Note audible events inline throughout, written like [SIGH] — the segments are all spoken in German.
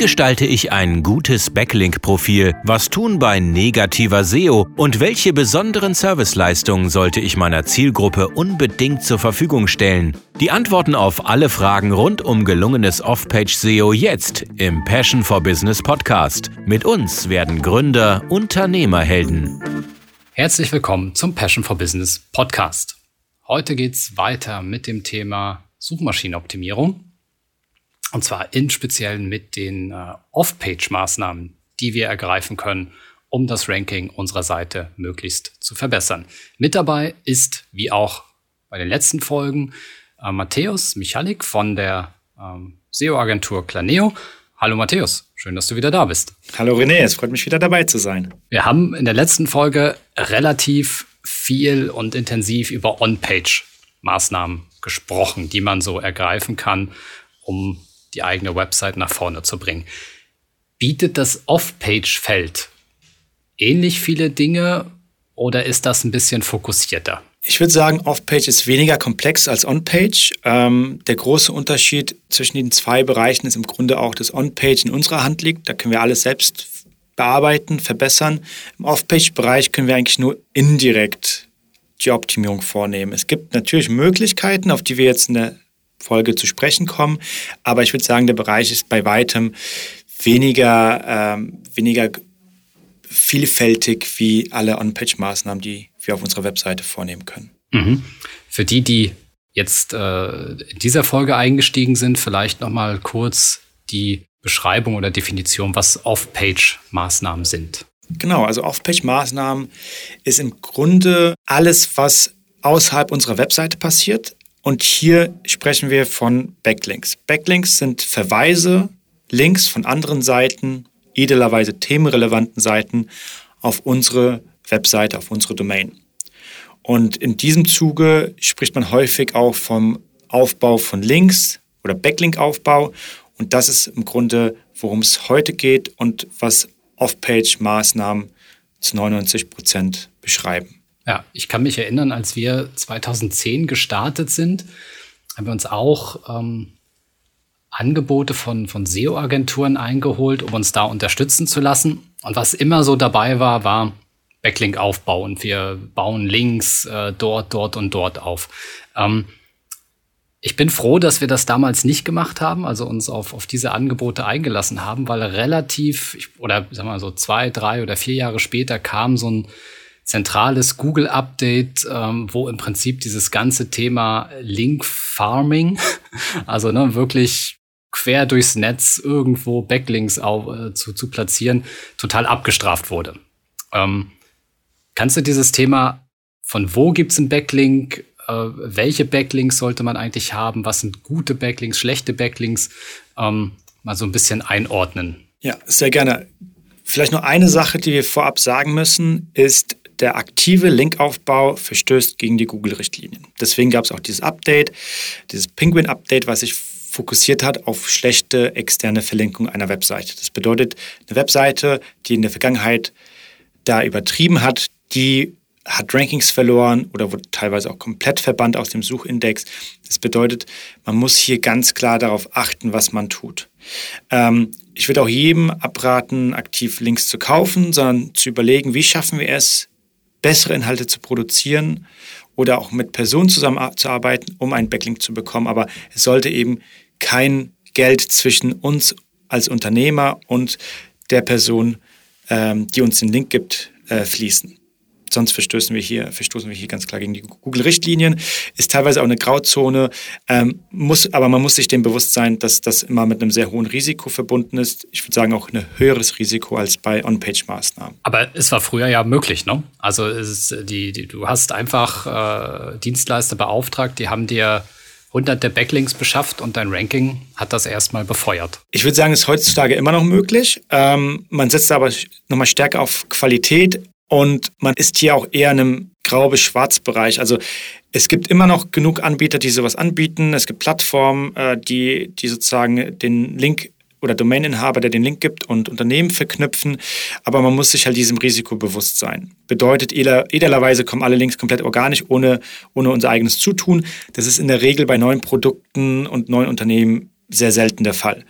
gestalte ich ein gutes Backlink-Profil? Was tun bei negativer SEO? Und welche besonderen Serviceleistungen sollte ich meiner Zielgruppe unbedingt zur Verfügung stellen? Die Antworten auf alle Fragen rund um gelungenes Off-Page-SEO jetzt im Passion for Business Podcast. Mit uns werden Gründer Unternehmerhelden. Herzlich willkommen zum Passion for Business Podcast. Heute geht's weiter mit dem Thema Suchmaschinenoptimierung. Und zwar in Speziellen mit den äh, Off-Page-Maßnahmen, die wir ergreifen können, um das Ranking unserer Seite möglichst zu verbessern. Mit dabei ist, wie auch bei den letzten Folgen, äh, Matthäus Michalik von der ähm, SEO-Agentur Planeo. Hallo Matthäus, schön, dass du wieder da bist. Hallo René, es freut mich wieder dabei zu sein. Wir haben in der letzten Folge relativ viel und intensiv über On-Page-Maßnahmen gesprochen, die man so ergreifen kann, um die eigene Website nach vorne zu bringen. Bietet das Off-Page-Feld ähnlich viele Dinge oder ist das ein bisschen fokussierter? Ich würde sagen, Off-Page ist weniger komplex als On-Page. Ähm, der große Unterschied zwischen den zwei Bereichen ist im Grunde auch, dass On-Page in unserer Hand liegt. Da können wir alles selbst bearbeiten, verbessern. Im Off-Page-Bereich können wir eigentlich nur indirekt die Optimierung vornehmen. Es gibt natürlich Möglichkeiten, auf die wir jetzt in der Folge zu sprechen kommen. Aber ich würde sagen, der Bereich ist bei weitem weniger, ähm, weniger vielfältig wie alle On-Page-Maßnahmen, die wir auf unserer Webseite vornehmen können. Mhm. Für die, die jetzt äh, in dieser Folge eingestiegen sind, vielleicht noch mal kurz die Beschreibung oder Definition, was Off-Page-Maßnahmen sind. Genau, also Off-Page-Maßnahmen ist im Grunde alles, was außerhalb unserer Webseite passiert, und hier sprechen wir von Backlinks. Backlinks sind Verweise, Links von anderen Seiten, idealerweise themenrelevanten Seiten, auf unsere Webseite, auf unsere Domain. Und in diesem Zuge spricht man häufig auch vom Aufbau von Links oder Backlink-Aufbau. Und das ist im Grunde, worum es heute geht und was Off-Page-Maßnahmen zu 99 Prozent beschreiben. Ja, ich kann mich erinnern, als wir 2010 gestartet sind, haben wir uns auch ähm, Angebote von, von SEO-Agenturen eingeholt, um uns da unterstützen zu lassen. Und was immer so dabei war, war Backlink-Aufbau und wir bauen Links äh, dort, dort und dort auf. Ähm, ich bin froh, dass wir das damals nicht gemacht haben, also uns auf, auf diese Angebote eingelassen haben, weil relativ, oder sagen wir mal so zwei, drei oder vier Jahre später kam so ein zentrales Google-Update, ähm, wo im Prinzip dieses ganze Thema Link-Farming, [LAUGHS] also ne, wirklich quer durchs Netz irgendwo Backlinks auf, äh, zu, zu platzieren, total abgestraft wurde. Ähm, kannst du dieses Thema, von wo gibt es einen Backlink, äh, welche Backlinks sollte man eigentlich haben, was sind gute Backlinks, schlechte Backlinks, ähm, mal so ein bisschen einordnen? Ja, sehr gerne. Vielleicht nur eine Sache, die wir vorab sagen müssen, ist, der aktive Linkaufbau verstößt gegen die Google-Richtlinien. Deswegen gab es auch dieses Update, dieses Penguin-Update, was sich fokussiert hat auf schlechte externe Verlinkung einer Webseite. Das bedeutet, eine Webseite, die in der Vergangenheit da übertrieben hat, die hat Rankings verloren oder wurde teilweise auch komplett verbannt aus dem Suchindex. Das bedeutet, man muss hier ganz klar darauf achten, was man tut. Ähm, ich würde auch jedem abraten, aktiv Links zu kaufen, sondern zu überlegen, wie schaffen wir es, bessere Inhalte zu produzieren oder auch mit Personen zusammenzuarbeiten, um einen Backlink zu bekommen. Aber es sollte eben kein Geld zwischen uns als Unternehmer und der Person, ähm, die uns den Link gibt, äh, fließen sonst verstoßen wir hier, verstoßen wir hier ganz klar gegen die Google-Richtlinien. Ist teilweise auch eine Grauzone, ähm, muss, aber man muss sich dem bewusst sein, dass das immer mit einem sehr hohen Risiko verbunden ist. Ich würde sagen auch ein höheres Risiko als bei On-Page-Maßnahmen. Aber es war früher ja möglich, ne? Also ist, die, die, du hast einfach äh, Dienstleister beauftragt, die haben dir hunderte Backlinks beschafft und dein Ranking hat das erstmal befeuert. Ich würde sagen, es ist heutzutage immer noch möglich. Ähm, man setzt aber nochmal stärker auf Qualität. Und man ist hier auch eher in einem Grau- bis Schwarz-Bereich. Also es gibt immer noch genug Anbieter, die sowas anbieten. Es gibt Plattformen, äh, die, die sozusagen den Link oder Domaininhaber, der den Link gibt und Unternehmen verknüpfen. Aber man muss sich halt diesem Risiko bewusst sein. Bedeutet, idealerweise kommen alle Links komplett organisch, ohne, ohne unser eigenes Zutun. Das ist in der Regel bei neuen Produkten und neuen Unternehmen sehr selten der Fall.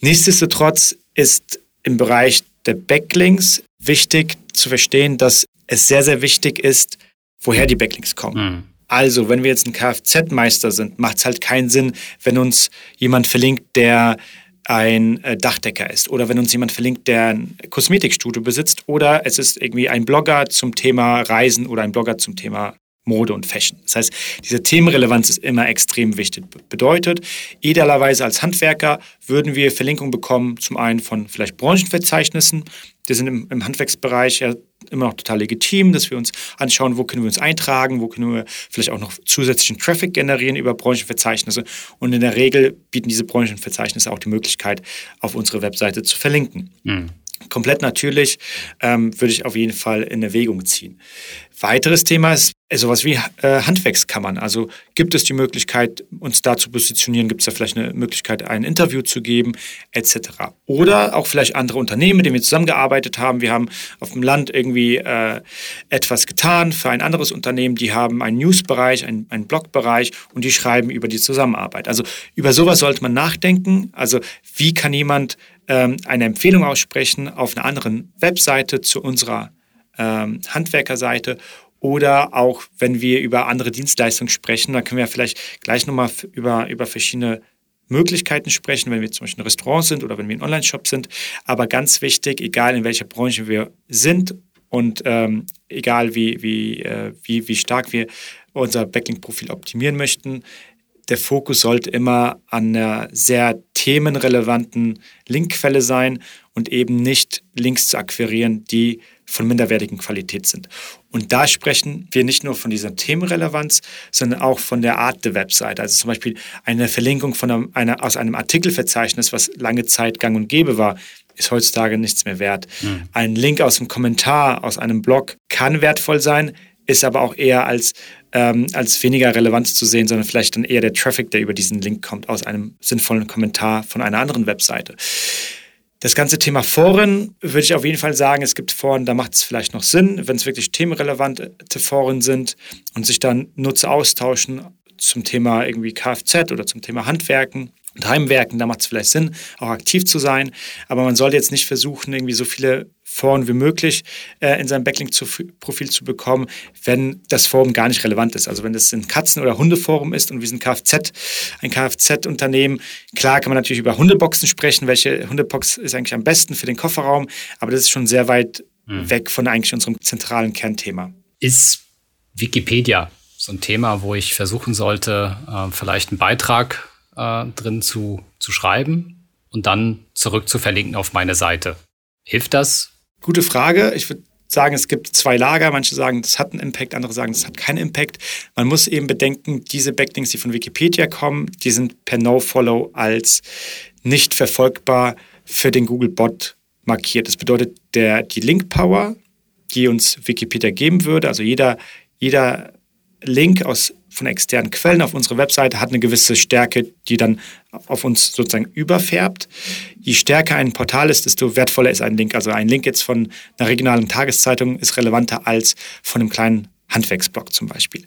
Nichtsdestotrotz ist im Bereich der Backlinks wichtig zu verstehen, dass es sehr, sehr wichtig ist, woher die Backlinks kommen. Mhm. Also, wenn wir jetzt ein Kfz-Meister sind, macht es halt keinen Sinn, wenn uns jemand verlinkt, der ein äh, Dachdecker ist oder wenn uns jemand verlinkt, der ein Kosmetikstudio besitzt oder es ist irgendwie ein Blogger zum Thema Reisen oder ein Blogger zum Thema Mode und Fashion. Das heißt, diese Themenrelevanz ist immer extrem wichtig. Bedeutet, idealerweise als Handwerker würden wir Verlinkungen bekommen, zum einen von vielleicht Branchenverzeichnissen, die sind im, im Handwerksbereich ja immer noch total legitim, dass wir uns anschauen, wo können wir uns eintragen, wo können wir vielleicht auch noch zusätzlichen Traffic generieren über Branchenverzeichnisse. Und in der Regel bieten diese Branchenverzeichnisse auch die Möglichkeit, auf unsere Webseite zu verlinken. Mhm. Komplett natürlich ähm, würde ich auf jeden Fall in Erwägung ziehen. Weiteres Thema ist äh, sowas wie äh, Handwerkskammern. Also gibt es die Möglichkeit, uns da zu positionieren? Gibt es da vielleicht eine Möglichkeit, ein Interview zu geben, etc. Oder auch vielleicht andere Unternehmen, mit denen wir zusammengearbeitet haben. Wir haben auf dem Land irgendwie äh, etwas getan für ein anderes Unternehmen. Die haben einen Newsbereich, einen, einen Blogbereich und die schreiben über die Zusammenarbeit. Also über sowas sollte man nachdenken. Also wie kann jemand ähm, eine Empfehlung aussprechen auf einer anderen Webseite zu unserer ähm, Handwerkerseite oder auch wenn wir über andere Dienstleistungen sprechen, dann können wir vielleicht gleich nochmal über, über verschiedene Möglichkeiten sprechen, wenn wir zum Beispiel ein Restaurant sind oder wenn wir ein Online-Shop sind. Aber ganz wichtig, egal in welcher Branche wir sind und ähm, egal wie, wie, äh, wie, wie stark wir unser Backlink-Profil optimieren möchten, der Fokus sollte immer an einer sehr themenrelevanten Linkquelle sein und eben nicht Links zu akquirieren, die von minderwertigen Qualität sind. Und da sprechen wir nicht nur von dieser Themenrelevanz, sondern auch von der Art der Website. Also zum Beispiel eine Verlinkung von einem, einer, aus einem Artikelverzeichnis, was lange Zeit gang und gäbe war, ist heutzutage nichts mehr wert. Mhm. Ein Link aus einem Kommentar, aus einem Blog kann wertvoll sein, ist aber auch eher als, ähm, als weniger relevant zu sehen, sondern vielleicht dann eher der Traffic, der über diesen Link kommt, aus einem sinnvollen Kommentar von einer anderen Webseite. Das ganze Thema Foren würde ich auf jeden Fall sagen, es gibt Foren, da macht es vielleicht noch Sinn, wenn es wirklich themenrelevante Foren sind und sich dann Nutzer austauschen zum Thema irgendwie Kfz oder zum Thema Handwerken und Heimwerken, da macht es vielleicht Sinn, auch aktiv zu sein. Aber man sollte jetzt nicht versuchen, irgendwie so viele Foren wie möglich äh, in seinem Backlink-Profil zu bekommen, wenn das Forum gar nicht relevant ist. Also wenn das ein Katzen- oder Hundeforum ist und wir sind Kfz, ein Kfz-Unternehmen, klar kann man natürlich über Hundeboxen sprechen, welche Hundebox ist eigentlich am besten für den Kofferraum, aber das ist schon sehr weit mhm. weg von eigentlich unserem zentralen Kernthema. Ist Wikipedia so ein Thema, wo ich versuchen sollte, äh, vielleicht einen Beitrag äh, drin zu, zu schreiben und dann zurück zu verlinken auf meine Seite. Hilft das? Gute Frage. Ich würde sagen, es gibt zwei Lager. Manche sagen, das hat einen Impact, andere sagen, das hat keinen Impact. Man muss eben bedenken, diese Backlinks, die von Wikipedia kommen, die sind per No-Follow als nicht verfolgbar für den Google-Bot markiert. Das bedeutet, der, die Link-Power, die uns Wikipedia geben würde, also jeder, jeder Link aus von externen Quellen auf unsere Webseite hat eine gewisse Stärke, die dann auf uns sozusagen überfärbt. Je stärker ein Portal ist, desto wertvoller ist ein Link. Also ein Link jetzt von einer regionalen Tageszeitung ist relevanter als von einem kleinen Handwerksblog zum Beispiel.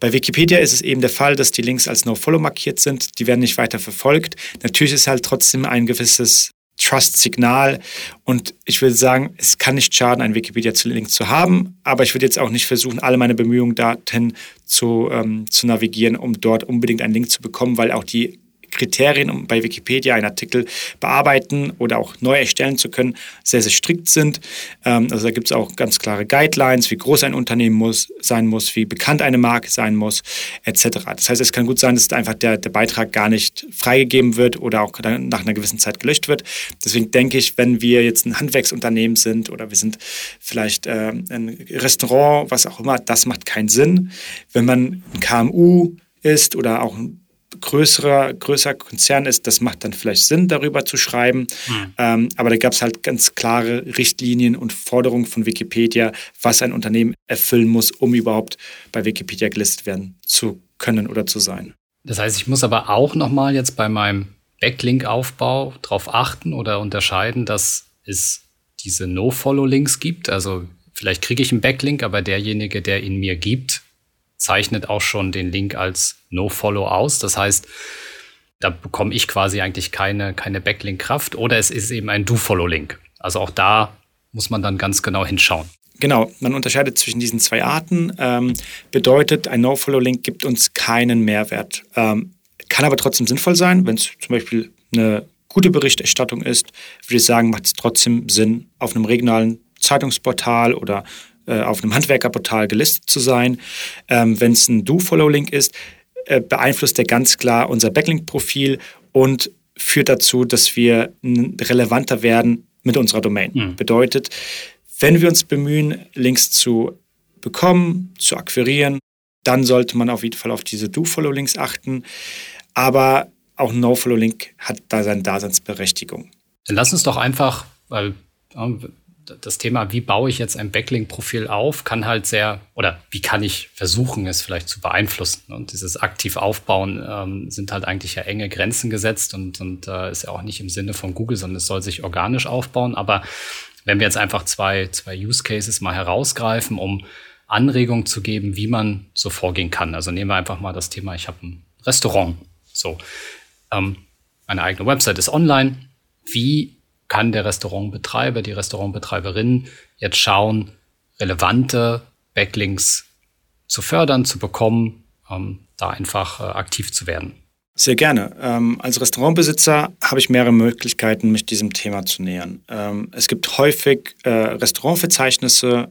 Bei Wikipedia ist es eben der Fall, dass die Links als No-Follow markiert sind. Die werden nicht weiter verfolgt. Natürlich ist halt trotzdem ein gewisses Trust-Signal. Und ich würde sagen, es kann nicht schaden, einen Wikipedia-Link zu haben, aber ich würde jetzt auch nicht versuchen, alle meine Bemühungen dorthin zu, ähm, zu navigieren, um dort unbedingt einen Link zu bekommen, weil auch die Kriterien, um bei Wikipedia einen Artikel bearbeiten oder auch neu erstellen zu können, sehr, sehr strikt sind. Ähm, also da gibt es auch ganz klare Guidelines, wie groß ein Unternehmen muss, sein muss, wie bekannt eine Marke sein muss, etc. Das heißt, es kann gut sein, dass einfach der, der Beitrag gar nicht freigegeben wird oder auch nach einer gewissen Zeit gelöscht wird. Deswegen denke ich, wenn wir jetzt ein Handwerksunternehmen sind oder wir sind vielleicht äh, ein Restaurant, was auch immer, das macht keinen Sinn. Wenn man ein KMU ist oder auch ein größerer, größer Konzern ist, das macht dann vielleicht Sinn, darüber zu schreiben. Mhm. Ähm, aber da gab es halt ganz klare Richtlinien und Forderungen von Wikipedia, was ein Unternehmen erfüllen muss, um überhaupt bei Wikipedia gelistet werden zu können oder zu sein. Das heißt, ich muss aber auch nochmal jetzt bei meinem Backlink-Aufbau darauf achten oder unterscheiden, dass es diese No-Follow-Links gibt. Also vielleicht kriege ich einen Backlink, aber derjenige, der ihn mir gibt, zeichnet auch schon den Link als No-Follow aus. Das heißt, Da bekomme ich quasi eigentlich keine, keine Backlink-Kraft oder es ist eben ein Do-Follow-Link. Also auch da muss man dann ganz genau hinschauen. Genau, man unterscheidet zwischen diesen zwei Arten. Ähm, bedeutet, ein No-Follow-Link gibt uns keinen Mehrwert. Ähm, kann aber trotzdem sinnvoll sein, wenn es zum Beispiel eine gute Berichterstattung ist, würde ich sagen, macht es trotzdem Sinn, auf einem regionalen Zeitungsportal oder äh, auf einem Handwerkerportal gelistet zu sein. Ähm, wenn es ein Do-Follow-Link ist, äh, beeinflusst der ganz klar unser Backlink-Profil und führt dazu, dass wir relevanter werden mit unserer Domain. Mhm. Bedeutet, wenn wir uns bemühen, Links zu bekommen, zu akquirieren, dann sollte man auf jeden Fall auf diese Do-Follow-Links achten. Aber auch No-Follow-Link hat da seine Daseinsberechtigung. Dann lass uns doch einfach, weil das Thema, wie baue ich jetzt ein Backlink-Profil auf, kann halt sehr, oder wie kann ich versuchen, es vielleicht zu beeinflussen. Und dieses aktiv Aufbauen ähm, sind halt eigentlich ja enge Grenzen gesetzt und, und äh, ist ja auch nicht im Sinne von Google, sondern es soll sich organisch aufbauen. Aber wenn wir jetzt einfach zwei, zwei Use Cases mal herausgreifen, um Anregungen zu geben, wie man so vorgehen kann. Also nehmen wir einfach mal das Thema, ich habe ein Restaurant. So, ähm, meine eigene Website ist online. Wie kann der Restaurantbetreiber, die Restaurantbetreiberin jetzt schauen, relevante Backlinks zu fördern, zu bekommen, ähm, da einfach äh, aktiv zu werden? Sehr gerne. Ähm, als Restaurantbesitzer habe ich mehrere Möglichkeiten, mich diesem Thema zu nähern. Ähm, es gibt häufig äh, Restaurantverzeichnisse,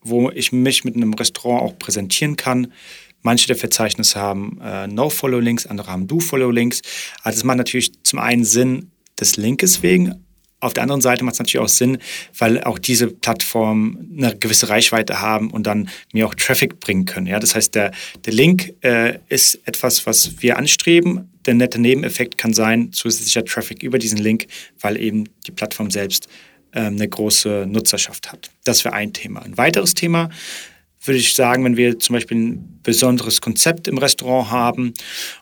wo ich mich mit einem Restaurant auch präsentieren kann. Manche der Verzeichnisse haben äh, No-Follow-Links, andere haben Do-Follow-Links. Also das macht natürlich zum einen Sinn des Linkes wegen, auf der anderen Seite macht es natürlich auch Sinn, weil auch diese Plattformen eine gewisse Reichweite haben und dann mir auch Traffic bringen können. Ja, das heißt, der, der Link äh, ist etwas, was wir anstreben. Der nette Nebeneffekt kann sein, zusätzlicher Traffic über diesen Link, weil eben die Plattform selbst äh, eine große Nutzerschaft hat. Das wäre ein Thema. Ein weiteres Thema würde ich sagen, wenn wir zum Beispiel ein besonderes Konzept im Restaurant haben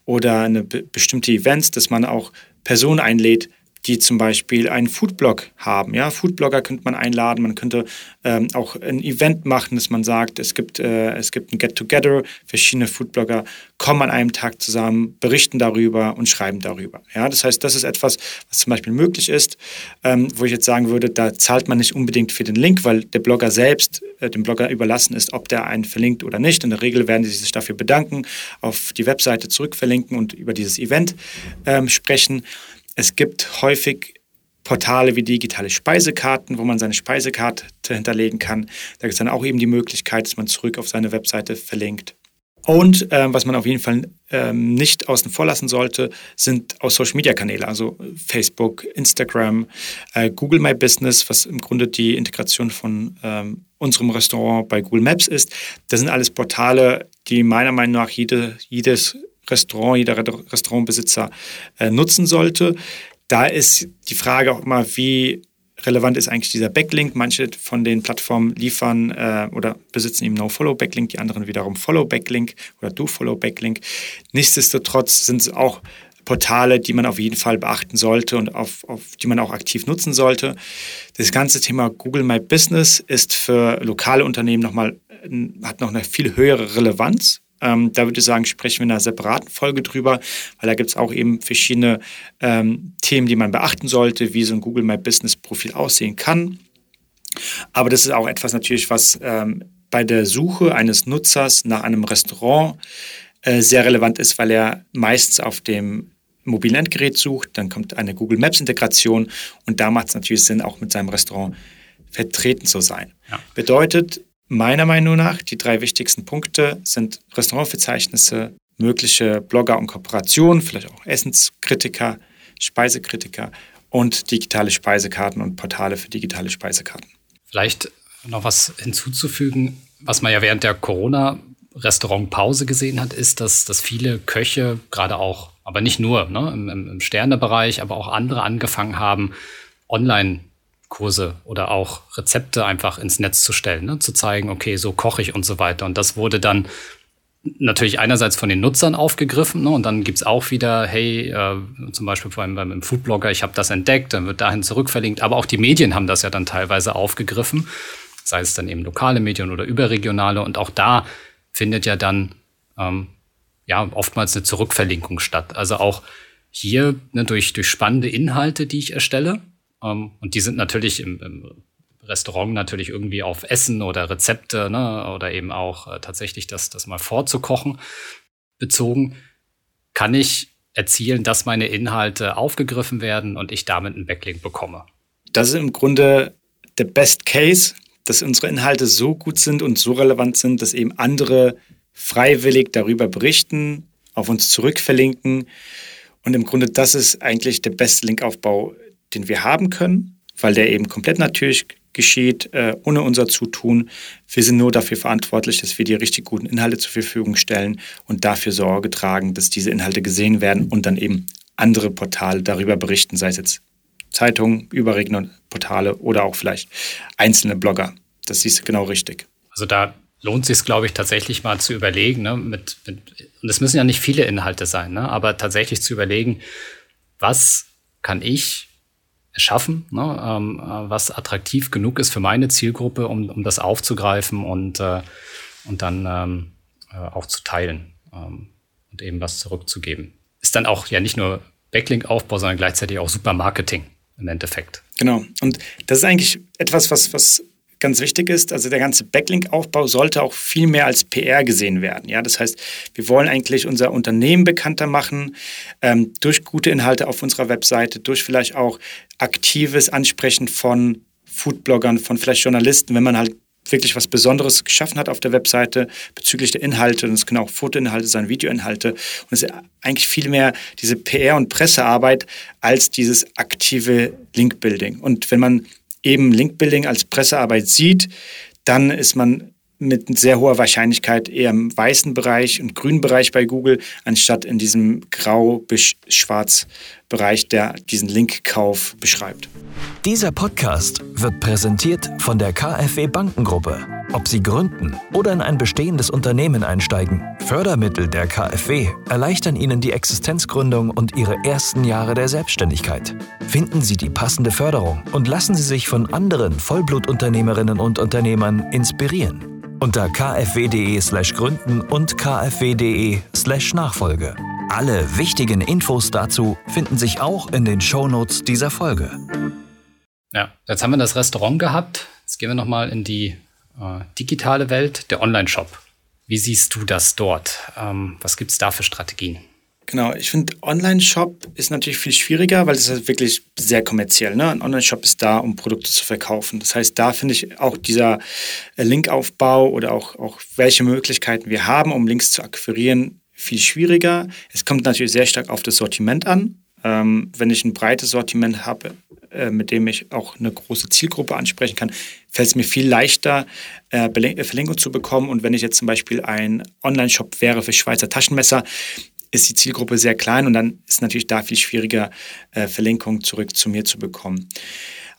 oder eine bestimmte Events, dass man auch Personen einlädt, die zum Beispiel einen Foodblog haben. Ja, Foodblogger könnte man einladen, man könnte ähm, auch ein Event machen, dass man sagt, es gibt, äh, es gibt ein Get-Together, verschiedene Foodblogger kommen an einem Tag zusammen, berichten darüber und schreiben darüber. Ja, das heißt, das ist etwas, was zum Beispiel möglich ist, ähm, wo ich jetzt sagen würde, da zahlt man nicht unbedingt für den Link, weil der Blogger selbst äh, dem Blogger überlassen ist, ob der einen verlinkt oder nicht. In der Regel werden sie sich dafür bedanken, auf die Webseite zurückverlinken und über dieses Event ähm, sprechen. Es gibt häufig Portale wie digitale Speisekarten, wo man seine Speisekarte hinterlegen kann. Da gibt es dann auch eben die Möglichkeit, dass man zurück auf seine Webseite verlinkt. Und äh, was man auf jeden Fall ähm, nicht außen vor lassen sollte, sind auch Social-Media-Kanäle, also Facebook, Instagram, äh, Google My Business, was im Grunde die Integration von ähm, unserem Restaurant bei Google Maps ist. Das sind alles Portale, die meiner Meinung nach jede, jedes Restaurant, jeder Restaurantbesitzer äh, nutzen sollte. Da ist die Frage auch immer, wie relevant ist eigentlich dieser Backlink. Manche von den Plattformen liefern äh, oder besitzen eben No-Follow-Backlink, die anderen wiederum Follow-Backlink oder Do-Follow-Backlink. Nichtsdestotrotz sind es auch Portale, die man auf jeden Fall beachten sollte und auf, auf die man auch aktiv nutzen sollte. Das ganze Thema Google My Business ist für lokale Unternehmen nochmal, hat noch eine viel höhere Relevanz, ähm, da würde ich sagen, sprechen wir in einer separaten Folge drüber, weil da gibt es auch eben verschiedene ähm, Themen, die man beachten sollte, wie so ein Google My Business Profil aussehen kann. Aber das ist auch etwas natürlich, was ähm, bei der Suche eines Nutzers nach einem Restaurant äh, sehr relevant ist, weil er meistens auf dem mobilen Endgerät sucht, dann kommt eine Google Maps Integration und da macht es natürlich Sinn, auch mit seinem Restaurant vertreten zu sein. Ja. Bedeutet, Meiner Meinung nach, die drei wichtigsten Punkte sind Restaurantverzeichnisse, mögliche Blogger und Kooperationen, vielleicht auch Essenskritiker, Speisekritiker und digitale Speisekarten und Portale für digitale Speisekarten. Vielleicht noch was hinzuzufügen, was man ja während der Corona Restaurantpause gesehen hat, ist, dass, dass viele Köche, gerade auch, aber nicht nur ne, im, im Sternebereich, aber auch andere angefangen haben, online Kurse oder auch Rezepte einfach ins Netz zu stellen, ne? zu zeigen, okay, so koche ich und so weiter. Und das wurde dann natürlich einerseits von den Nutzern aufgegriffen ne? und dann gibt's auch wieder, hey, äh, zum Beispiel vor allem beim Foodblogger, ich habe das entdeckt, dann wird dahin zurückverlinkt, aber auch die Medien haben das ja dann teilweise aufgegriffen, sei es dann eben lokale Medien oder überregionale und auch da findet ja dann ähm, ja oftmals eine Zurückverlinkung statt. Also auch hier ne, durch, durch spannende Inhalte, die ich erstelle. Ähm, und die sind natürlich im, im, Restaurant natürlich irgendwie auf Essen oder Rezepte ne, oder eben auch äh, tatsächlich das, das mal vorzukochen bezogen, kann ich erzielen, dass meine Inhalte aufgegriffen werden und ich damit einen Backlink bekomme. Das ist im Grunde der Best Case, dass unsere Inhalte so gut sind und so relevant sind, dass eben andere freiwillig darüber berichten, auf uns zurückverlinken. Und im Grunde, das ist eigentlich der beste Linkaufbau, den wir haben können, weil der eben komplett natürlich geschieht, äh, ohne unser Zutun. Wir sind nur dafür verantwortlich, dass wir die richtig guten Inhalte zur Verfügung stellen und dafür Sorge tragen, dass diese Inhalte gesehen werden und dann eben andere Portale darüber berichten, sei es jetzt Zeitungen, überregionale Portale oder auch vielleicht einzelne Blogger. Das siehst du genau richtig. Also da lohnt es sich, glaube ich, tatsächlich mal zu überlegen, ne, mit, mit, und es müssen ja nicht viele Inhalte sein, ne, aber tatsächlich zu überlegen, was kann ich erschaffen, ne, ähm, was attraktiv genug ist für meine Zielgruppe, um, um das aufzugreifen und, äh, und dann ähm, äh, auch zu teilen ähm, und eben was zurückzugeben. Ist dann auch ja nicht nur Backlink-Aufbau, sondern gleichzeitig auch Supermarketing im Endeffekt. Genau. Und das ist eigentlich etwas, was, was ganz wichtig ist, also der ganze Backlink-Aufbau sollte auch viel mehr als PR gesehen werden. Ja, das heißt, wir wollen eigentlich unser Unternehmen bekannter machen ähm, durch gute Inhalte auf unserer Webseite, durch vielleicht auch aktives Ansprechen von Foodbloggern, von vielleicht Journalisten, wenn man halt wirklich was Besonderes geschaffen hat auf der Webseite bezüglich der Inhalte. Und es können auch Fotoinhalte sein, Videoinhalte. Und es ist eigentlich viel mehr diese PR- und Pressearbeit als dieses aktive Linkbuilding. Und wenn man eben Linkbuilding als Pressearbeit sieht, dann ist man mit sehr hoher Wahrscheinlichkeit eher im weißen Bereich und grünen Bereich bei Google, anstatt in diesem grau bis schwarz Bereich, der diesen Linkkauf beschreibt. Dieser Podcast wird präsentiert von der KfW Bankengruppe. Ob Sie gründen oder in ein bestehendes Unternehmen einsteigen, Fördermittel der KfW erleichtern Ihnen die Existenzgründung und Ihre ersten Jahre der Selbstständigkeit. Finden Sie die passende Förderung und lassen Sie sich von anderen Vollblutunternehmerinnen und Unternehmern inspirieren. Unter kfw.de/slash gründen und kfw.de/slash Nachfolge. Alle wichtigen Infos dazu finden sich auch in den Shownotes dieser Folge. Ja, jetzt haben wir das Restaurant gehabt. Jetzt gehen wir nochmal in die äh, digitale Welt, der Online-Shop. Wie siehst du das dort? Ähm, was gibt es da für Strategien? Genau, ich finde, Online-Shop ist natürlich viel schwieriger, weil es ist wirklich sehr kommerziell. Ne? Ein Online-Shop ist da, um Produkte zu verkaufen. Das heißt, da finde ich auch dieser äh, Linkaufbau oder auch, auch welche Möglichkeiten wir haben, um Links zu akquirieren, viel schwieriger. Es kommt natürlich sehr stark auf das Sortiment an. Ähm, wenn ich ein breites Sortiment habe, äh, mit dem ich auch eine große Zielgruppe ansprechen kann, fällt es mir viel leichter, äh, äh, Verlinkung zu bekommen. Und wenn ich jetzt zum Beispiel ein Online-Shop wäre für Schweizer Taschenmesser, ist die Zielgruppe sehr klein und dann ist natürlich da viel schwieriger, äh, Verlinkung zurück zu mir zu bekommen.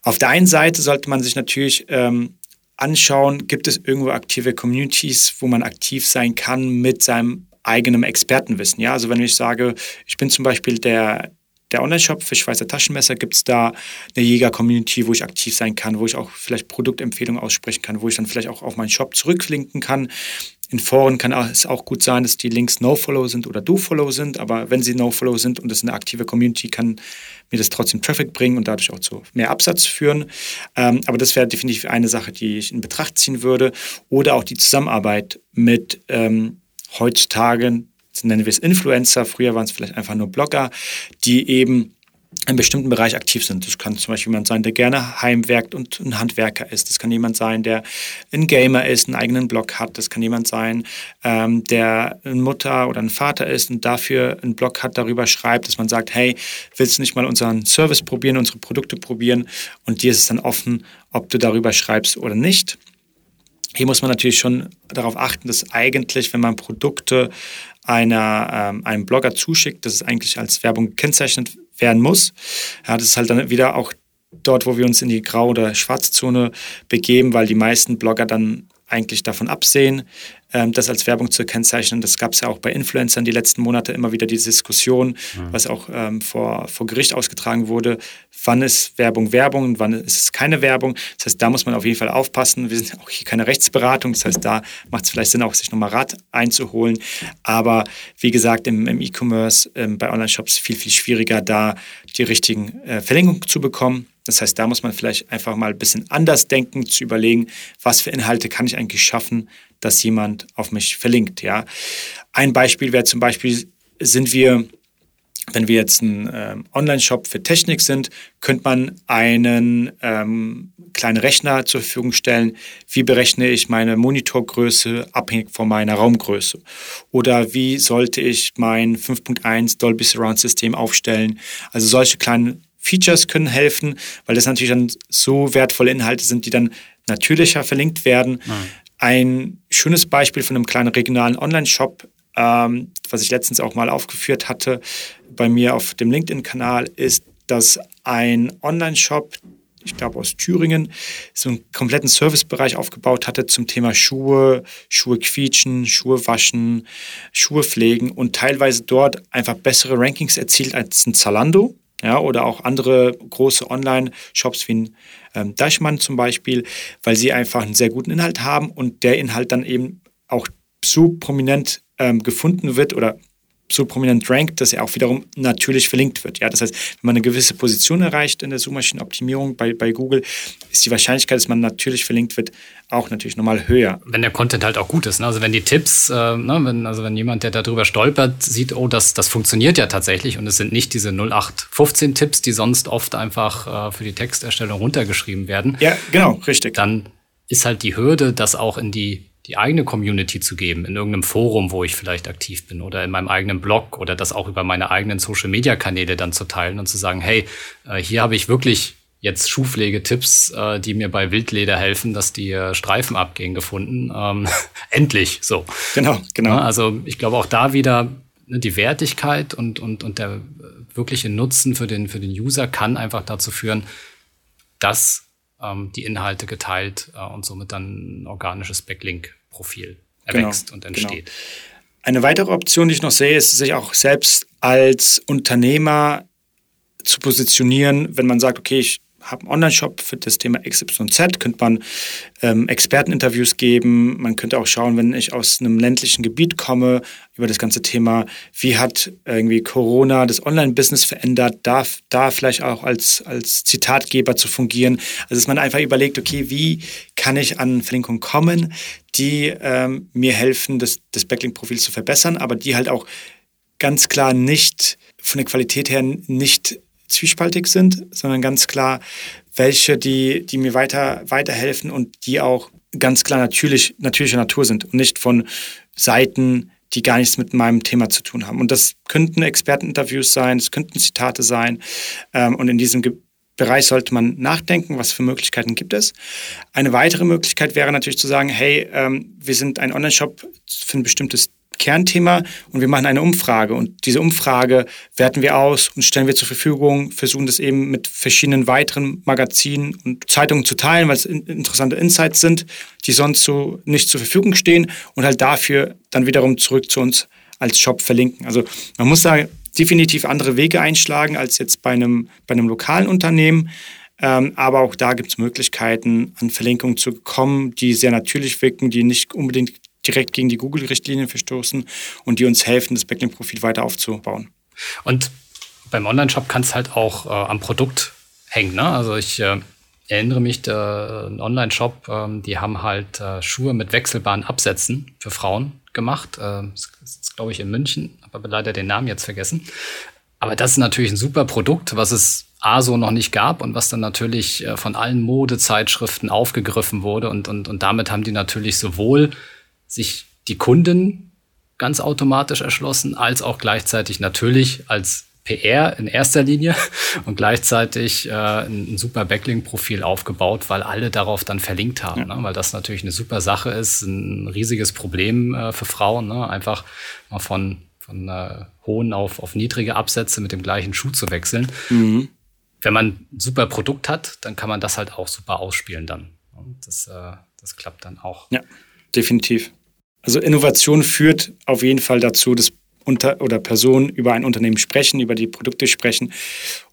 Auf der einen Seite sollte man sich natürlich ähm, anschauen, gibt es irgendwo aktive Communities, wo man aktiv sein kann mit seinem eigenen Expertenwissen. Ja, also wenn ich sage, ich bin zum Beispiel der der Online-Shop für Schweizer Taschenmesser gibt es da eine Jäger-Community, wo ich aktiv sein kann, wo ich auch vielleicht Produktempfehlungen aussprechen kann, wo ich dann vielleicht auch auf meinen Shop zurücklinken kann. In Foren kann es auch gut sein, dass die Links No-Follow sind oder Do-Follow sind, aber wenn sie No-Follow sind und es eine aktive Community, kann mir das trotzdem Traffic bringen und dadurch auch zu mehr Absatz führen. Ähm, aber das wäre definitiv eine Sache, die ich in Betracht ziehen würde. Oder auch die Zusammenarbeit mit ähm, heutzutage nennen wir es Influencer, früher waren es vielleicht einfach nur Blogger, die eben in bestimmten Bereich aktiv sind. Das kann zum Beispiel jemand sein, der gerne heimwerkt und ein Handwerker ist. Das kann jemand sein, der ein Gamer ist, einen eigenen Blog hat. Das kann jemand sein, ähm, der eine Mutter oder ein Vater ist und dafür einen Blog hat, darüber schreibt, dass man sagt, hey, willst du nicht mal unseren Service probieren, unsere Produkte probieren? Und dir ist es dann offen, ob du darüber schreibst oder nicht. Hier muss man natürlich schon darauf achten, dass eigentlich, wenn man Produkte einer, ähm, einem Blogger zuschickt, dass es eigentlich als Werbung gekennzeichnet werden muss. Ja, das ist halt dann wieder auch dort, wo wir uns in die Grau- oder Schwarzzone begeben, weil die meisten Blogger dann eigentlich davon absehen, ähm, das als Werbung zu kennzeichnen. Das gab es ja auch bei Influencern die letzten Monate immer wieder diese Diskussion, mhm. was auch ähm, vor, vor Gericht ausgetragen wurde. Wann ist Werbung Werbung und wann ist es keine Werbung? Das heißt, da muss man auf jeden Fall aufpassen. Wir sind auch hier keine Rechtsberatung. Das heißt, da macht es vielleicht Sinn, auch sich nochmal Rat einzuholen. Aber wie gesagt, im, im E-Commerce, ähm, bei Online-Shops viel, viel schwieriger, da die richtigen äh, Verlinkungen zu bekommen. Das heißt, da muss man vielleicht einfach mal ein bisschen anders denken, zu überlegen, was für Inhalte kann ich eigentlich schaffen, dass jemand auf mich verlinkt. Ja. Ein Beispiel wäre zum Beispiel, sind wir, wenn wir jetzt ein ähm, Online-Shop für Technik sind, könnte man einen ähm, kleinen Rechner zur Verfügung stellen. Wie berechne ich meine Monitorgröße abhängig von meiner Raumgröße? Oder wie sollte ich mein 5.1 Dolby Surround System aufstellen? Also solche kleinen Features können helfen, weil das natürlich dann so wertvolle Inhalte sind, die dann natürlicher verlinkt werden. Mhm. Ein schönes Beispiel von einem kleinen regionalen Online-Shop, ähm, was ich letztens auch mal aufgeführt hatte bei mir auf dem LinkedIn-Kanal, ist, dass ein Online-Shop, ich glaube aus Thüringen, so einen kompletten Servicebereich aufgebaut hatte zum Thema Schuhe, Schuhe quietschen, Schuhe waschen, Schuhe pflegen und teilweise dort einfach bessere Rankings erzielt als ein Zalando ja, oder auch andere große Online-Shops wie ein ähm, Deichmann zum Beispiel, weil sie einfach einen sehr guten Inhalt haben und der Inhalt dann eben auch so prominent ähm, gefunden wird oder so prominent rankt, dass er auch wiederum natürlich verlinkt wird. Ja, das heißt, wenn man eine gewisse Position erreicht in der Suchmaschinenoptimierung bei, bei Google, ist die Wahrscheinlichkeit, dass man natürlich verlinkt wird, auch natürlich nochmal höher. Wenn der Content halt auch gut ist. Ne? Also wenn die Tipps, äh, ne? wenn, also wenn jemand, der darüber stolpert, sieht, oh, das, das funktioniert ja tatsächlich und es sind nicht diese 0815 Tipps, die sonst oft einfach äh, für die Texterstellung runtergeschrieben werden. Ja, genau, richtig. Dann ist halt die Hürde, das auch in die die eigene Community zu geben, in irgendeinem Forum, wo ich vielleicht aktiv bin oder in meinem eigenen Blog oder das auch über meine eigenen Social-Media-Kanäle dann zu teilen und zu sagen, hey, äh, hier habe ich wirklich jetzt Schuhpflegetipps, äh, die mir bei Wildleder helfen, dass die äh, Streifen abgehen, gefunden. Ähm, [LAUGHS] endlich so. Genau, genau. Also ich glaube auch da wieder ne, die Wertigkeit und, und, und der wirkliche Nutzen für den, für den User kann einfach dazu führen, dass ähm, die Inhalte geteilt äh, und somit dann ein organisches Backlink-Profil erwächst genau, und entsteht. Genau. Eine weitere Option, die ich noch sehe, ist, sich auch selbst als Unternehmer zu positionieren, wenn man sagt, okay, ich habe einen Online-Shop für das Thema XYZ, könnte man ähm, Experteninterviews geben. Man könnte auch schauen, wenn ich aus einem ländlichen Gebiet komme, über das ganze Thema, wie hat irgendwie Corona das Online-Business verändert, darf da vielleicht auch als, als Zitatgeber zu fungieren. Also dass man einfach überlegt, okay, wie kann ich an Verlinkungen kommen, die ähm, mir helfen, das, das Backlink-Profil zu verbessern, aber die halt auch ganz klar nicht von der Qualität her nicht zwiespaltig sind, sondern ganz klar welche, die, die mir weiter, weiterhelfen und die auch ganz klar natürlich, natürlicher Natur sind und nicht von Seiten, die gar nichts mit meinem Thema zu tun haben. Und das könnten Experteninterviews sein, es könnten Zitate sein. Ähm, und in diesem Bereich sollte man nachdenken, was für Möglichkeiten gibt es. Eine weitere Möglichkeit wäre natürlich zu sagen, hey, ähm, wir sind ein Online-Shop für ein bestimmtes Kernthema und wir machen eine Umfrage und diese Umfrage werten wir aus und stellen wir zur Verfügung, versuchen das eben mit verschiedenen weiteren Magazinen und Zeitungen zu teilen, weil es interessante Insights sind, die sonst so nicht zur Verfügung stehen und halt dafür dann wiederum zurück zu uns als Shop verlinken. Also man muss da definitiv andere Wege einschlagen als jetzt bei einem, bei einem lokalen Unternehmen. Ähm, aber auch da gibt es Möglichkeiten, an Verlinkungen zu kommen, die sehr natürlich wirken, die nicht unbedingt direkt gegen die Google-Richtlinien verstoßen und die uns helfen, das Backlink-Profil weiter aufzubauen. Und beim Online-Shop kann es halt auch äh, am Produkt hängen. Ne? Also ich äh, erinnere mich, der, ein Online-Shop, ähm, die haben halt äh, Schuhe mit wechselbaren Absätzen für Frauen gemacht. Äh, das ist, glaube ich, in München, aber leider den Namen jetzt vergessen. Aber das ist natürlich ein super Produkt, was es A so noch nicht gab und was dann natürlich äh, von allen Modezeitschriften aufgegriffen wurde. Und, und, und damit haben die natürlich sowohl sich die Kunden ganz automatisch erschlossen, als auch gleichzeitig natürlich als PR in erster Linie [LAUGHS] und gleichzeitig äh, ein, ein, super Backlink-Profil aufgebaut, weil alle darauf dann verlinkt haben, ja. ne? weil das natürlich eine super Sache ist, ein riesiges Problem äh, für Frauen, ne? einfach mal von, von äh, hohen auf, auf niedrige Absätze mit dem gleichen Schuh zu wechseln. Mhm. Wenn man ein super Produkt hat, dann kann man das halt auch super ausspielen dann. Und das, äh, das klappt dann auch. Ja, definitiv. Also Innovation führt auf jeden Fall dazu, dass unter oder Personen über ein Unternehmen sprechen, über die Produkte sprechen.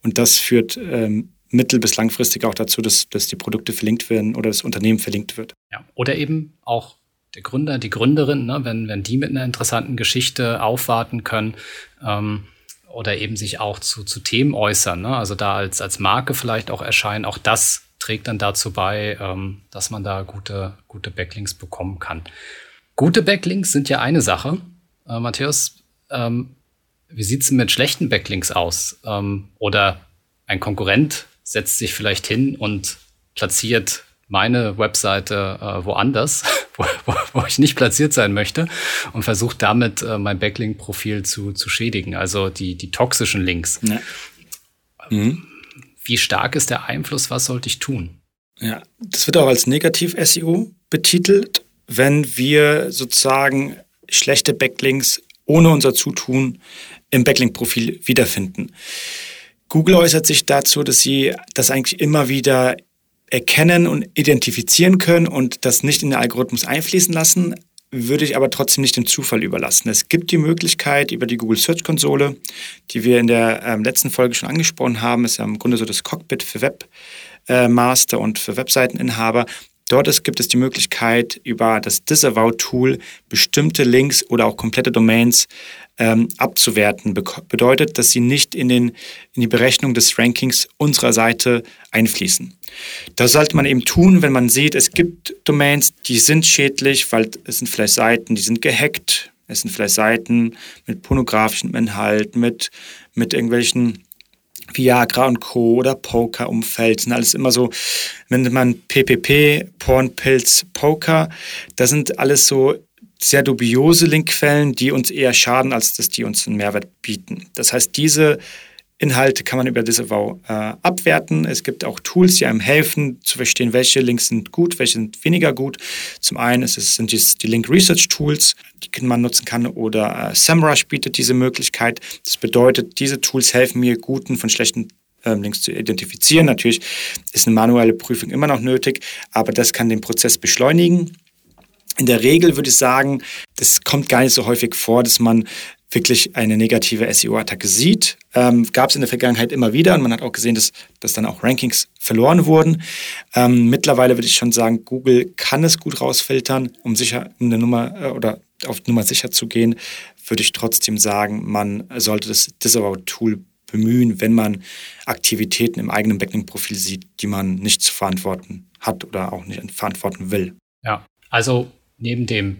Und das führt ähm, mittel- bis langfristig auch dazu, dass, dass die Produkte verlinkt werden oder das Unternehmen verlinkt wird. Ja, oder eben auch der Gründer, die Gründerin, ne, wenn, wenn die mit einer interessanten Geschichte aufwarten können ähm, oder eben sich auch zu, zu Themen äußern, ne, also da als, als Marke vielleicht auch erscheinen, auch das trägt dann dazu bei, ähm, dass man da gute, gute Backlinks bekommen kann. Gute Backlinks sind ja eine Sache. Äh, Matthäus, ähm, wie sieht's denn mit schlechten Backlinks aus? Ähm, oder ein Konkurrent setzt sich vielleicht hin und platziert meine Webseite äh, woanders, [LAUGHS] wo, wo, wo, ich nicht platziert sein möchte und versucht damit äh, mein Backlink-Profil zu, zu schädigen, also die, die toxischen Links. Ja. Mhm. Wie stark ist der Einfluss? Was sollte ich tun? Ja, das wird auch als Negativ-SEO betitelt, wenn wir sozusagen schlechte Backlinks ohne unser Zutun im Backlink-Profil wiederfinden. Google äußert sich dazu, dass sie das eigentlich immer wieder erkennen und identifizieren können und das nicht in den Algorithmus einfließen lassen, würde ich aber trotzdem nicht dem Zufall überlassen. Es gibt die Möglichkeit über die Google Search Konsole, die wir in der ähm, letzten Folge schon angesprochen haben, ist ja im Grunde so das Cockpit für Webmaster äh, und für Webseiteninhaber. Dort ist, gibt es die Möglichkeit, über das Disavow-Tool bestimmte Links oder auch komplette Domains ähm, abzuwerten. Be bedeutet, dass sie nicht in, den, in die Berechnung des Rankings unserer Seite einfließen. Das sollte man eben tun, wenn man sieht, es gibt Domains, die sind schädlich, weil es sind vielleicht Seiten, die sind gehackt. Es sind vielleicht Seiten mit pornografischem Inhalt, mit, mit irgendwelchen Viagra und Co. oder Poker-Umfeld. sind alles immer so, wenn man PPP, Porn, Pilz, Poker, das sind alles so sehr dubiose Linkquellen, die uns eher schaden, als dass die uns einen Mehrwert bieten. Das heißt, diese Inhalte kann man über Disavow äh, abwerten. Es gibt auch Tools, die einem helfen zu verstehen, welche Links sind gut, welche sind weniger gut. Zum einen ist es, sind es die Link Research Tools, die man nutzen kann, oder äh, SEMrush bietet diese Möglichkeit. Das bedeutet, diese Tools helfen mir, guten von schlechten ähm, Links zu identifizieren. Natürlich ist eine manuelle Prüfung immer noch nötig, aber das kann den Prozess beschleunigen. In der Regel würde ich sagen, das kommt gar nicht so häufig vor, dass man wirklich eine negative SEO-Attacke sieht. Ähm, Gab es in der Vergangenheit immer wieder und man hat auch gesehen, dass, dass dann auch Rankings verloren wurden. Ähm, mittlerweile würde ich schon sagen, Google kann es gut rausfiltern, um sicher eine Nummer äh, oder auf Nummer sicher zu gehen, würde ich trotzdem sagen, man sollte das Disavow-Tool bemühen, wenn man Aktivitäten im eigenen Backlink-Profil sieht, die man nicht zu verantworten hat oder auch nicht verantworten will. Ja, also neben dem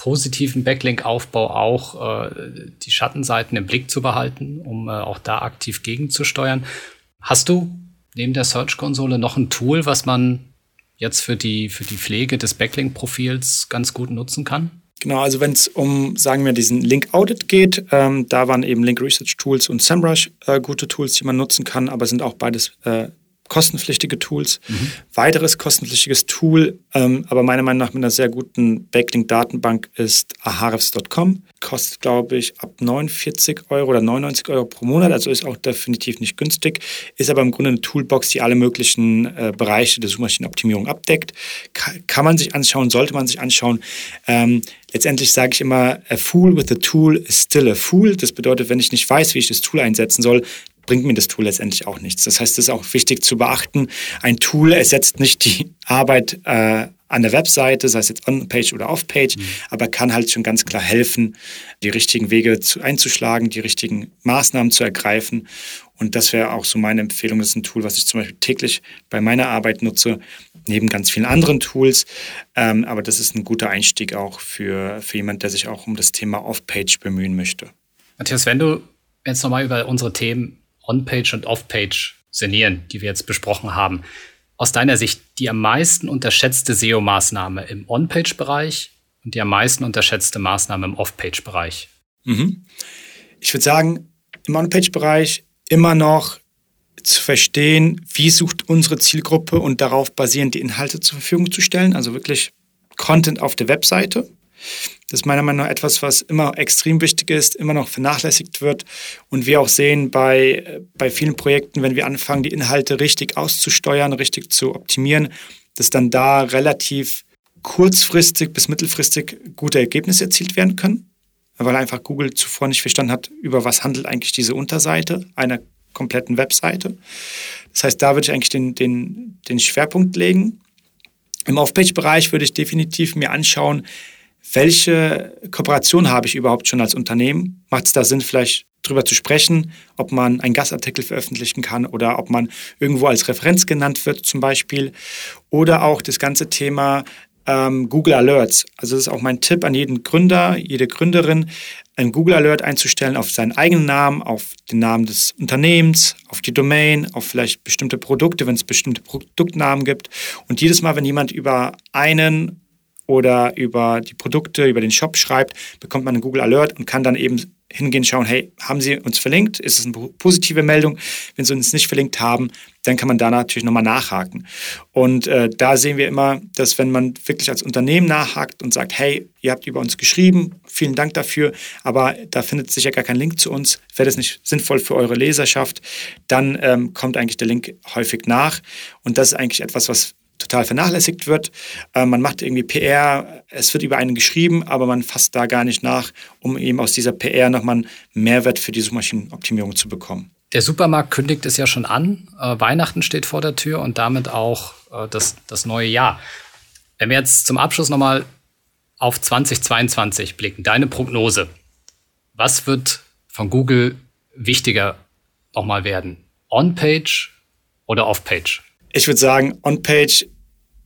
positiven Backlink-Aufbau auch äh, die Schattenseiten im Blick zu behalten, um äh, auch da aktiv gegenzusteuern. Hast du neben der Search-Konsole noch ein Tool, was man jetzt für die, für die Pflege des Backlink-Profils ganz gut nutzen kann? Genau, also wenn es um, sagen wir, diesen Link-Audit geht, ähm, da waren eben Link-Research-Tools und SEMrush äh, gute Tools, die man nutzen kann, aber sind auch beides äh, kostenpflichtige Tools. Mhm. Weiteres kostenpflichtiges Tool, ähm, aber meiner Meinung nach mit einer sehr guten Backlink-Datenbank ist ahrefs.com. Kostet, glaube ich, ab 49 Euro oder 99 Euro pro Monat, also ist auch definitiv nicht günstig, ist aber im Grunde eine Toolbox, die alle möglichen äh, Bereiche der Suchmaschinenoptimierung abdeckt. Ka kann man sich anschauen, sollte man sich anschauen. Ähm, letztendlich sage ich immer, a fool with a tool is still a fool. Das bedeutet, wenn ich nicht weiß, wie ich das Tool einsetzen soll, bringt mir das Tool letztendlich auch nichts. Das heißt, es ist auch wichtig zu beachten, ein Tool ersetzt nicht die Arbeit äh, an der Webseite, sei es jetzt on-page oder off-page, mhm. aber kann halt schon ganz klar helfen, die richtigen Wege zu, einzuschlagen, die richtigen Maßnahmen zu ergreifen. Und das wäre auch so meine Empfehlung. Das ist ein Tool, was ich zum Beispiel täglich bei meiner Arbeit nutze, neben ganz vielen anderen Tools. Ähm, aber das ist ein guter Einstieg auch für, für jemand, der sich auch um das Thema Off-Page bemühen möchte. Matthias, wenn du jetzt nochmal über unsere Themen On-Page und Off-Page sanieren, die wir jetzt besprochen haben. Aus deiner Sicht die am meisten unterschätzte SEO-Maßnahme im On-Page-Bereich und die am meisten unterschätzte Maßnahme im Off-Page-Bereich? Mhm. Ich würde sagen, im On-Page-Bereich immer noch zu verstehen, wie sucht unsere Zielgruppe und darauf basierend die Inhalte zur Verfügung zu stellen. Also wirklich Content auf der Webseite. Das ist meiner Meinung nach etwas, was immer extrem wichtig ist, immer noch vernachlässigt wird. Und wir auch sehen bei, bei vielen Projekten, wenn wir anfangen, die Inhalte richtig auszusteuern, richtig zu optimieren, dass dann da relativ kurzfristig bis mittelfristig gute Ergebnisse erzielt werden können, weil einfach Google zuvor nicht verstanden hat, über was handelt eigentlich diese Unterseite einer kompletten Webseite. Das heißt, da würde ich eigentlich den, den, den Schwerpunkt legen. Im Off-Page-Bereich würde ich definitiv mir anschauen, welche Kooperation habe ich überhaupt schon als Unternehmen? Macht es da Sinn, vielleicht darüber zu sprechen, ob man einen Gastartikel veröffentlichen kann oder ob man irgendwo als Referenz genannt wird zum Beispiel. Oder auch das ganze Thema ähm, Google Alerts. Also das ist auch mein Tipp an jeden Gründer, jede Gründerin, einen Google Alert einzustellen auf seinen eigenen Namen, auf den Namen des Unternehmens, auf die Domain, auf vielleicht bestimmte Produkte, wenn es bestimmte Produktnamen gibt. Und jedes Mal, wenn jemand über einen oder über die Produkte, über den Shop schreibt, bekommt man einen Google Alert und kann dann eben hingehen, schauen, hey, haben Sie uns verlinkt? Ist es eine positive Meldung? Wenn Sie uns nicht verlinkt haben, dann kann man da natürlich nochmal nachhaken. Und äh, da sehen wir immer, dass wenn man wirklich als Unternehmen nachhakt und sagt, hey, ihr habt über uns geschrieben, vielen Dank dafür, aber da findet sich ja gar kein Link zu uns, wäre das nicht sinnvoll für eure Leserschaft, dann ähm, kommt eigentlich der Link häufig nach. Und das ist eigentlich etwas, was total vernachlässigt wird. Äh, man macht irgendwie PR, es wird über einen geschrieben, aber man fasst da gar nicht nach, um eben aus dieser PR nochmal einen Mehrwert für die Suchmaschinenoptimierung zu bekommen. Der Supermarkt kündigt es ja schon an. Äh, Weihnachten steht vor der Tür und damit auch äh, das, das neue Jahr. Wenn wir jetzt zum Abschluss nochmal auf 2022 blicken, deine Prognose. Was wird von Google wichtiger nochmal werden? On-Page oder Off-Page? Ich würde sagen, On-Page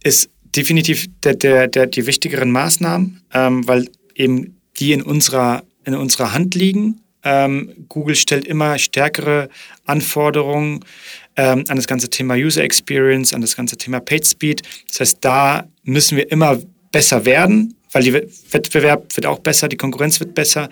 ist definitiv der, der, der, die wichtigeren Maßnahmen, ähm, weil eben die in unserer, in unserer Hand liegen. Ähm, Google stellt immer stärkere Anforderungen ähm, an das ganze Thema User Experience, an das ganze Thema Page Speed. Das heißt, da müssen wir immer besser werden weil der Wettbewerb wird auch besser, die Konkurrenz wird besser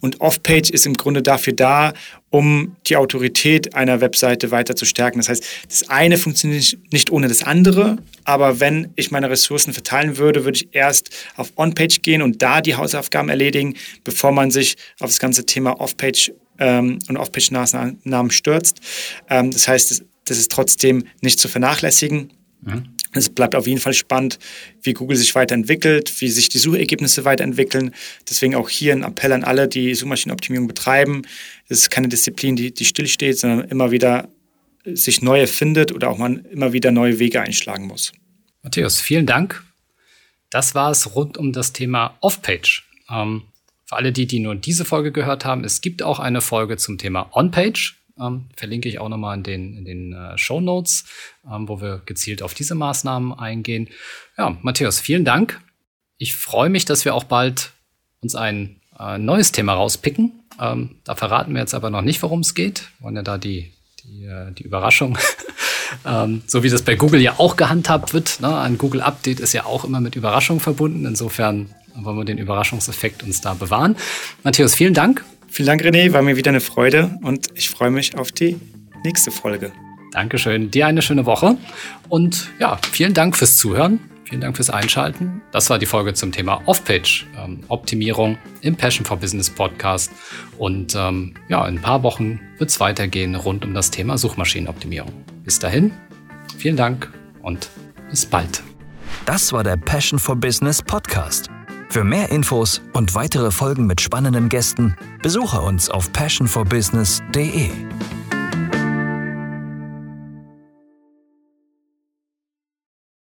und Off-Page ist im Grunde dafür da, um die Autorität einer Webseite weiter zu stärken. Das heißt, das eine funktioniert nicht ohne das andere, aber wenn ich meine Ressourcen verteilen würde, würde ich erst auf On-Page gehen und da die Hausaufgaben erledigen, bevor man sich auf das ganze Thema Off-Page ähm, und Off-Page-Namen stürzt. Ähm, das heißt, das, das ist trotzdem nicht zu vernachlässigen. Mhm. Es bleibt auf jeden Fall spannend, wie Google sich weiterentwickelt, wie sich die Suchergebnisse weiterentwickeln. Deswegen auch hier ein Appell an alle, die Suchmaschinenoptimierung betreiben. Es ist keine Disziplin, die, die stillsteht, sondern immer wieder sich neu erfindet oder auch man immer wieder neue Wege einschlagen muss. Matthäus, vielen Dank. Das war es rund um das Thema Off-Page. Ähm, für alle die, die nur diese Folge gehört haben, es gibt auch eine Folge zum Thema On-Page. Ähm, verlinke ich auch nochmal in den, in den äh, Show Notes, ähm, wo wir gezielt auf diese Maßnahmen eingehen. Ja, Matthäus, vielen Dank. Ich freue mich, dass wir auch bald uns ein äh, neues Thema rauspicken. Ähm, da verraten wir jetzt aber noch nicht, worum es geht. Wir wollen ja da die, die, äh, die Überraschung, [LAUGHS] ähm, so wie das bei Google ja auch gehandhabt wird. Ne? Ein Google-Update ist ja auch immer mit Überraschung verbunden. Insofern wollen wir den Überraschungseffekt uns da bewahren. Matthäus, vielen Dank Vielen Dank, René. War mir wieder eine Freude und ich freue mich auf die nächste Folge. Dankeschön. Dir eine schöne Woche. Und ja, vielen Dank fürs Zuhören. Vielen Dank fürs Einschalten. Das war die Folge zum Thema Off-Page, ähm, Optimierung im Passion for Business Podcast. Und ähm, ja, in ein paar Wochen wird es weitergehen rund um das Thema Suchmaschinenoptimierung. Bis dahin, vielen Dank und bis bald. Das war der Passion for Business Podcast. Für mehr Infos und weitere Folgen mit spannenden Gästen besuche uns auf passionforbusiness.de.